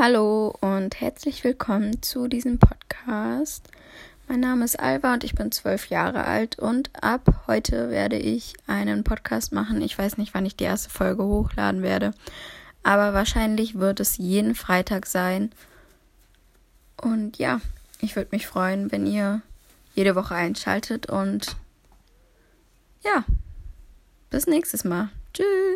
Hallo und herzlich willkommen zu diesem Podcast. Mein Name ist Alva und ich bin zwölf Jahre alt und ab heute werde ich einen Podcast machen. Ich weiß nicht, wann ich die erste Folge hochladen werde, aber wahrscheinlich wird es jeden Freitag sein. Und ja, ich würde mich freuen, wenn ihr jede Woche einschaltet und ja, bis nächstes Mal. Tschüss.